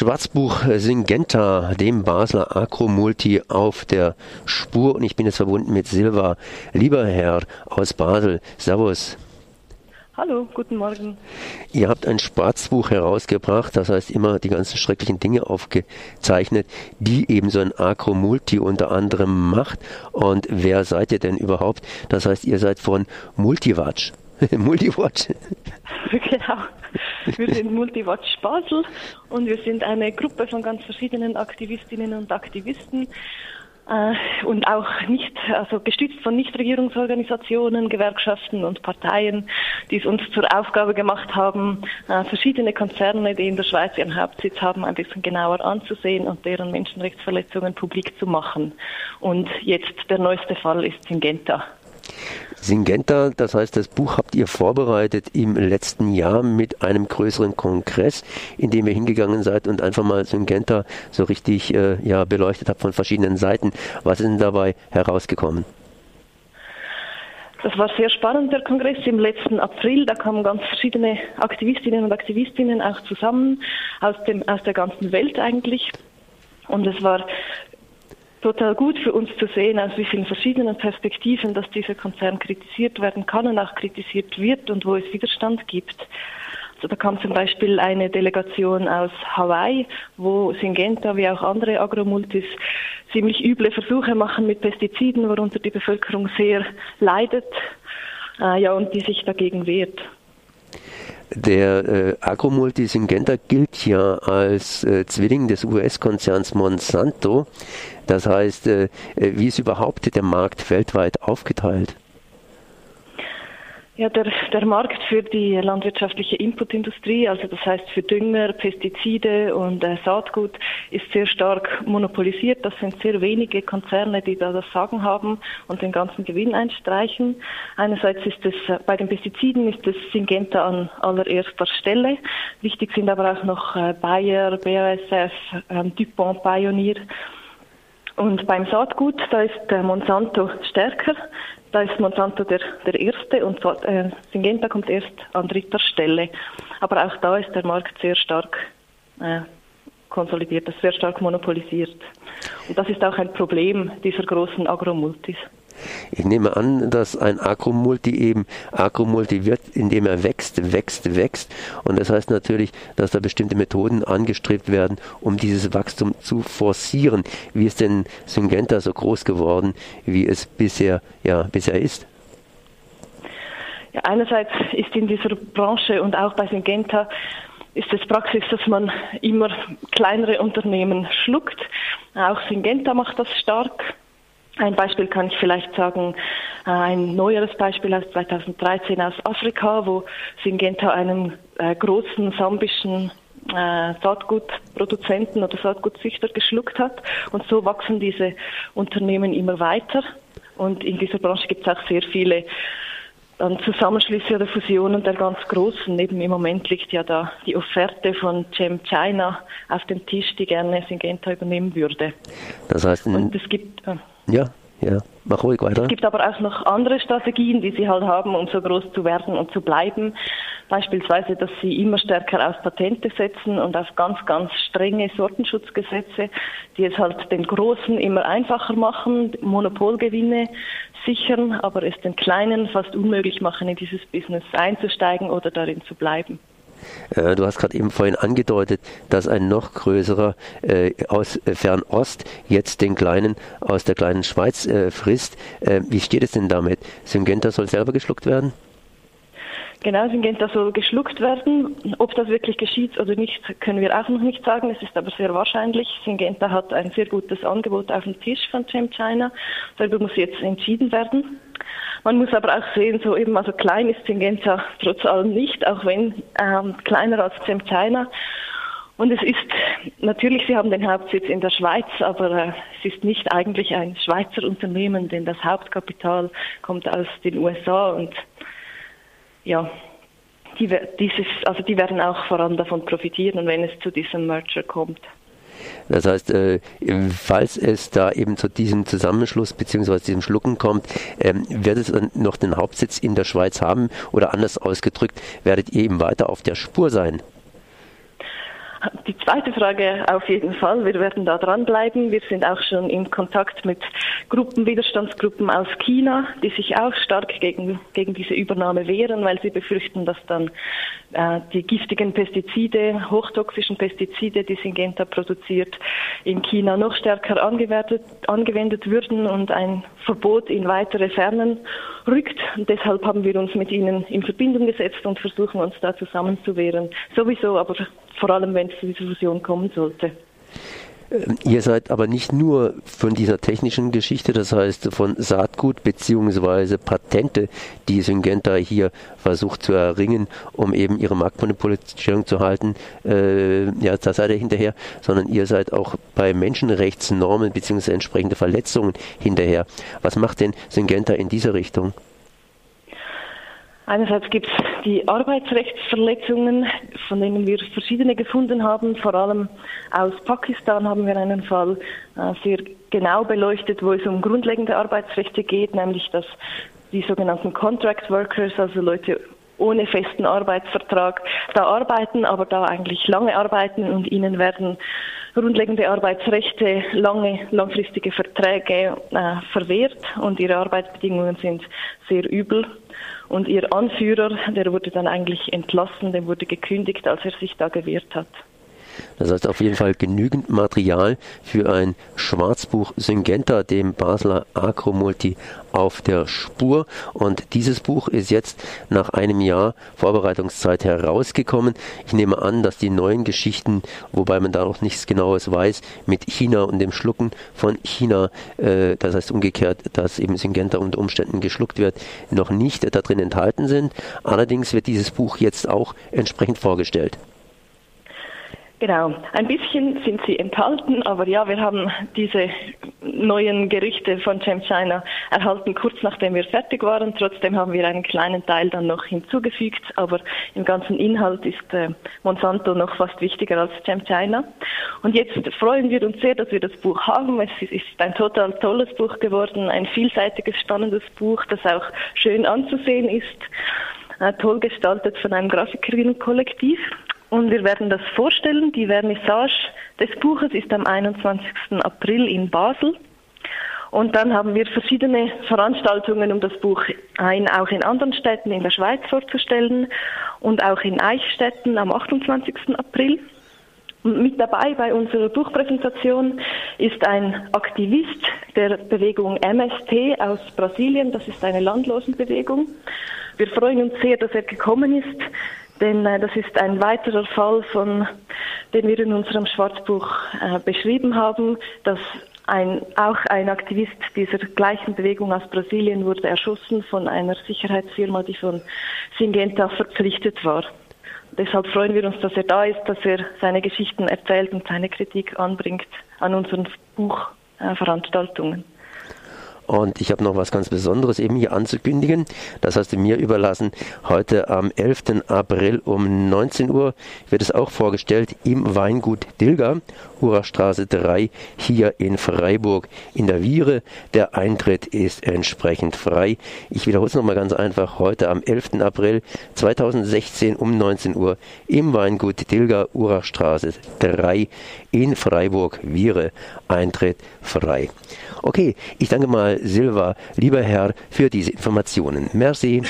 Schwarzbuch Syngenta, dem Basler Akromulti auf der Spur und ich bin jetzt verbunden mit Silva Lieberherr aus Basel. Servus. Hallo, guten Morgen. Ihr habt ein Schwarzbuch herausgebracht, das heißt immer die ganzen schrecklichen Dinge aufgezeichnet, die eben so ein Akromulti unter anderem macht. Und wer seid ihr denn überhaupt? Das heißt, ihr seid von Multiwatch. Multiwatch. genau. Wir sind Multiwatch Basel und wir sind eine Gruppe von ganz verschiedenen Aktivistinnen und Aktivisten äh, und auch nicht, also gestützt von Nichtregierungsorganisationen, Gewerkschaften und Parteien, die es uns zur Aufgabe gemacht haben, äh, verschiedene Konzerne, die in der Schweiz ihren Hauptsitz haben, ein bisschen genauer anzusehen und deren Menschenrechtsverletzungen publik zu machen. Und jetzt der neueste Fall ist Syngenta. Syngenta, das heißt, das Buch habt ihr vorbereitet im letzten Jahr mit einem größeren Kongress, in dem ihr hingegangen seid und einfach mal Syngenta so richtig äh, ja, beleuchtet habt von verschiedenen Seiten. Was ist denn dabei herausgekommen? Das war sehr spannend, der Kongress im letzten April. Da kamen ganz verschiedene Aktivistinnen und Aktivistinnen auch zusammen aus, dem, aus der ganzen Welt eigentlich. Und es war total gut für uns zu sehen, aus wie vielen verschiedenen Perspektiven, dass dieser Konzern kritisiert werden kann und auch kritisiert wird und wo es Widerstand gibt. Also da kam zum Beispiel eine Delegation aus Hawaii, wo Syngenta wie auch andere Agromultis ziemlich üble Versuche machen mit Pestiziden, worunter die Bevölkerung sehr leidet, äh, ja, und die sich dagegen wehrt. Der äh, Agromulti Syngenta gilt ja als äh, Zwilling des US-Konzerns Monsanto. Das heißt, äh, äh, wie ist überhaupt der Markt weltweit aufgeteilt? Ja, der, der Markt für die landwirtschaftliche Inputindustrie, also das heißt für Dünger, Pestizide und äh, Saatgut, ist sehr stark monopolisiert. Das sind sehr wenige Konzerne, die da das Sagen haben und den ganzen Gewinn einstreichen. Einerseits ist es äh, bei den Pestiziden ist es Syngenta an allererster Stelle. Wichtig sind aber auch noch äh, Bayer, BASF, ähm, DuPont, Pioneer. Und beim Saatgut, da ist äh, Monsanto stärker. Da ist Monsanto der, der erste und äh, Syngenta kommt erst an dritter Stelle. Aber auch da ist der Markt sehr stark äh, konsolidiert, sehr stark monopolisiert. Und das ist auch ein Problem dieser großen Agromultis. Ich nehme an, dass ein Akromulti eben Akromulti wird, indem er wächst, wächst, wächst. Und das heißt natürlich, dass da bestimmte Methoden angestrebt werden, um dieses Wachstum zu forcieren. Wie ist denn Syngenta so groß geworden, wie es bisher, ja, bisher ist? Ja, einerseits ist in dieser Branche und auch bei Syngenta ist es Praxis, dass man immer kleinere Unternehmen schluckt. Auch Syngenta macht das stark. Ein Beispiel kann ich vielleicht sagen, äh, ein neueres Beispiel aus 2013 aus Afrika, wo Syngenta einen äh, großen sambischen äh, Saatgutproduzenten oder Saatgutzüchter geschluckt hat. Und so wachsen diese Unternehmen immer weiter. Und in dieser Branche gibt es auch sehr viele dann Zusammenschlüsse oder Fusionen der ganz Großen. Eben im Moment liegt ja da die Offerte von Cem China auf dem Tisch, die gerne Syngenta übernehmen würde. Das heißt, und es gibt äh, ja, ja, mach ruhig weiter. Es gibt aber auch noch andere Strategien, die sie halt haben, um so groß zu werden und zu bleiben. Beispielsweise, dass sie immer stärker auf Patente setzen und auf ganz, ganz strenge Sortenschutzgesetze, die es halt den Großen immer einfacher machen, Monopolgewinne sichern, aber es den Kleinen fast unmöglich machen, in dieses Business einzusteigen oder darin zu bleiben. Äh, du hast gerade eben vorhin angedeutet, dass ein noch größerer äh, aus Fernost jetzt den kleinen aus der kleinen Schweiz äh, frisst. Äh, wie steht es denn damit? Syngenta soll selber geschluckt werden? Genau, Syngenta soll geschluckt werden. Ob das wirklich geschieht oder nicht, können wir auch noch nicht sagen. Es ist aber sehr wahrscheinlich. Syngenta hat ein sehr gutes Angebot auf dem Tisch von Cem China. Darüber muss jetzt entschieden werden. Man muss aber auch sehen, so eben, also klein ist Syngenta trotz allem nicht, auch wenn ähm, kleiner als Cem China. Und es ist natürlich, sie haben den Hauptsitz in der Schweiz, aber äh, es ist nicht eigentlich ein Schweizer Unternehmen, denn das Hauptkapital kommt aus den USA und ja, die, dieses, also die werden auch vor allem davon profitieren, wenn es zu diesem Merger kommt. Das heißt, äh, falls es da eben zu diesem Zusammenschluss bzw. diesem Schlucken kommt, ähm, wird es noch den Hauptsitz in der Schweiz haben oder anders ausgedrückt, werdet ihr eben weiter auf der Spur sein? Die zweite Frage auf jeden Fall. Wir werden da dranbleiben. Wir sind auch schon in Kontakt mit Gruppen, Widerstandsgruppen aus China, die sich auch stark gegen, gegen diese Übernahme wehren, weil sie befürchten, dass dann äh, die giftigen Pestizide, hochtoxischen Pestizide, die Syngenta produziert, in China noch stärker angewendet, angewendet würden und ein Verbot in weitere Fernen rückt. Und deshalb haben wir uns mit ihnen in Verbindung gesetzt und versuchen uns da zusammenzuwehren. Sowieso, aber vor allem, wenn es zu dieser Fusion kommen sollte. Ähm, ihr seid aber nicht nur von dieser technischen Geschichte, das heißt von Saatgut beziehungsweise Patente, die Syngenta hier versucht zu erringen, um eben ihre Marktmonopolstellung zu halten, äh, ja, da seid ihr hinterher, sondern ihr seid auch bei Menschenrechtsnormen beziehungsweise entsprechende Verletzungen hinterher. Was macht denn Syngenta in dieser Richtung? Einerseits gibt es die Arbeitsrechtsverletzungen, von denen wir verschiedene gefunden haben. Vor allem aus Pakistan haben wir einen Fall äh, sehr genau beleuchtet, wo es um grundlegende Arbeitsrechte geht, nämlich dass die sogenannten Contract Workers, also Leute ohne festen Arbeitsvertrag, da arbeiten, aber da eigentlich lange arbeiten und ihnen werden grundlegende Arbeitsrechte, lange, langfristige Verträge äh, verwehrt und ihre Arbeitsbedingungen sind sehr übel. Und ihr Anführer, der wurde dann eigentlich entlassen, dem wurde gekündigt, als er sich da gewehrt hat. Das heißt auf jeden Fall genügend Material für ein Schwarzbuch Syngenta, dem Basler Akromulti auf der Spur. Und dieses Buch ist jetzt nach einem Jahr Vorbereitungszeit herausgekommen. Ich nehme an, dass die neuen Geschichten, wobei man da noch nichts Genaues weiß, mit China und dem Schlucken von China, äh, das heißt umgekehrt, dass eben Syngenta unter Umständen geschluckt wird, noch nicht da drin enthalten sind. Allerdings wird dieses Buch jetzt auch entsprechend vorgestellt. Genau, ein bisschen sind sie enthalten, aber ja, wir haben diese neuen Gerüchte von Cem China erhalten kurz nachdem wir fertig waren. Trotzdem haben wir einen kleinen Teil dann noch hinzugefügt, aber im ganzen Inhalt ist äh, Monsanto noch fast wichtiger als Cem China. Und jetzt freuen wir uns sehr, dass wir das Buch haben. Es ist ein total tolles Buch geworden, ein vielseitiges, spannendes Buch, das auch schön anzusehen ist, äh, toll gestaltet von einem Grafikerinnenkollektiv. Und wir werden das vorstellen. Die Vernissage des Buches ist am 21. April in Basel. Und dann haben wir verschiedene Veranstaltungen, um das Buch ein, auch in anderen Städten in der Schweiz vorzustellen und auch in Eichstätten am 28. April. Und mit dabei bei unserer Buchpräsentation ist ein Aktivist der Bewegung MST aus Brasilien. Das ist eine Landlosenbewegung. Wir freuen uns sehr, dass er gekommen ist. Denn äh, das ist ein weiterer Fall, von, den wir in unserem Schwarzbuch äh, beschrieben haben, dass ein, auch ein Aktivist dieser gleichen Bewegung aus Brasilien wurde erschossen von einer Sicherheitsfirma, die von Syngenta verpflichtet war. Deshalb freuen wir uns, dass er da ist, dass er seine Geschichten erzählt und seine Kritik anbringt an unseren Buchveranstaltungen. Und ich habe noch was ganz Besonderes eben hier anzukündigen. Das hast du mir überlassen. Heute am 11. April um 19 Uhr wird es auch vorgestellt im Weingut Dilger, Urachstraße 3, hier in Freiburg in der Viere. Der Eintritt ist entsprechend frei. Ich wiederhole es nochmal ganz einfach. Heute am 11. April 2016 um 19 Uhr im Weingut Dilger, Urachstraße 3 in Freiburg, Viere. Eintritt frei. Okay, ich danke mal Silva, lieber Herr, für diese Informationen. Merci.